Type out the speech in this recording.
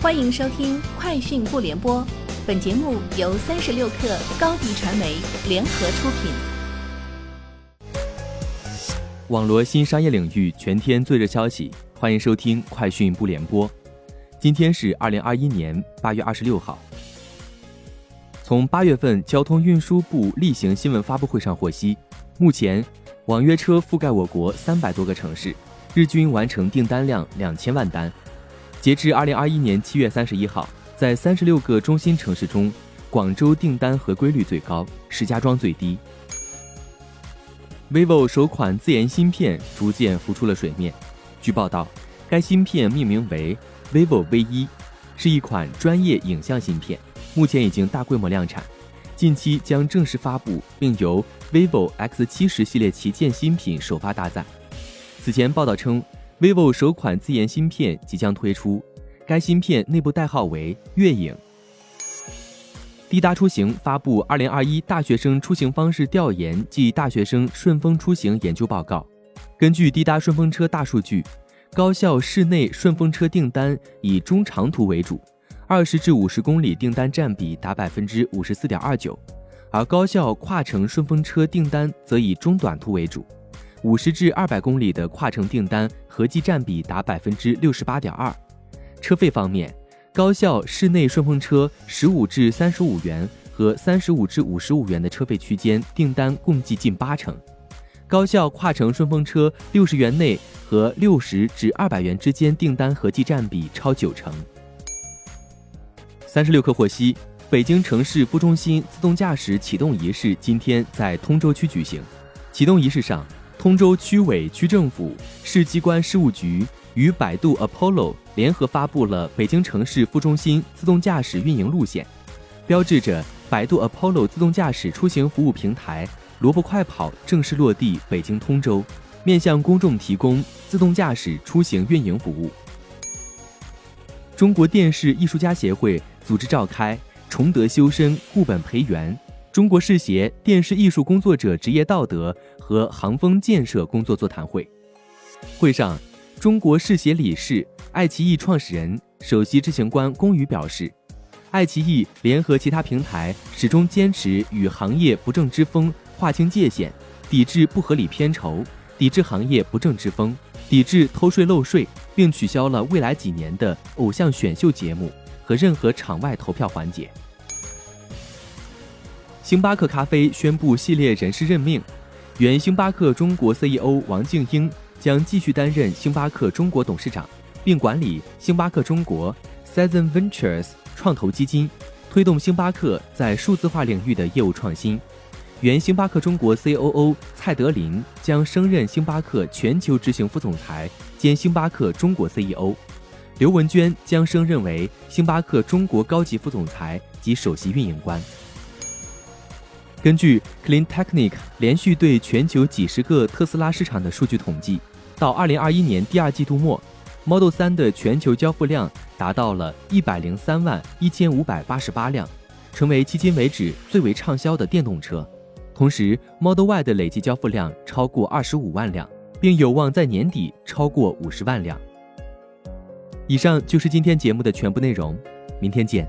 欢迎收听《快讯不联播》，本节目由三十六克高低传媒联合出品。网罗新商业领域全天最热消息，欢迎收听《快讯不联播》。今天是二零二一年八月二十六号。从八月份交通运输部例行新闻发布会上获悉，目前网约车覆盖我国三百多个城市，日均完成订单量两千万单。截至二零二一年七月三十一号，在三十六个中心城市中，广州订单合规率最高，石家庄最低。vivo 首款自研芯片逐渐浮出了水面。据报道，该芯片命名为 vivo V 一，是一款专业影像芯片，目前已经大规模量产，近期将正式发布，并由 vivo X 七十系列旗舰新品首发搭载。此前报道称。Vivo 首款自研芯片即将推出，该芯片内部代号为月影。滴答出行发布《二零二一大学生出行方式调研暨大学生顺风出行研究报告》。根据滴答顺风车大数据，高校室内顺风车订单以中长途为主，二十至五十公里订单占比达百分之五十四点二九，而高校跨城顺风车订单则以中短途为主。五十至二百公里的跨城订单合计占比达百分之六十八点二。车费方面，高校室内顺风车十五至三十五元和三十五至五十五元的车费区间订单共计近八成。高校跨城顺风车六十元内和六十至二百元之间订单合计占比超九成。三十六氪获悉，北京城市副中心自动驾驶启动仪式今天在通州区举行。启动仪式上。通州区委、区政府、市机关事务局与百度 Apollo 联合发布了北京城市副中心自动驾驶运营路线，标志着百度 Apollo 自动驾驶出行服务平台“萝卜快跑”正式落地北京通州，面向公众提供自动驾驶出行运营服务。中国电视艺术家协会组织召开“崇德修身，固本培元”。中国视协电视艺术工作者职业道德和行风建设工作座谈会，会上，中国视协理事、爱奇艺创始人、首席执行官龚宇表示，爱奇艺联合其他平台始终坚持与行业不正之风划清界限，抵制不合理片酬，抵制行业不正之风，抵制偷税漏税，并取消了未来几年的偶像选秀节目和任何场外投票环节。星巴克咖啡宣布系列人事任命，原星巴克中国 CEO 王静英将继续担任星巴克中国董事长，并管理星巴克中国 Season Ventures 创投基金，推动星巴克在数字化领域的业务创新。原星巴克中国 COO 蔡德林将升任星巴克全球执行副总裁兼星巴克中国 CEO，刘文娟将升任为星巴克中国高级副总裁及首席运营官。根据 Clean Technic 连续对全球几十个特斯拉市场的数据统计，到2021年第二季度末，Model 3的全球交付量达到了103万1588辆，成为迄今为止最为畅销的电动车。同时，Model Y 的累计交付量超过25万辆，并有望在年底超过50万辆。以上就是今天节目的全部内容，明天见。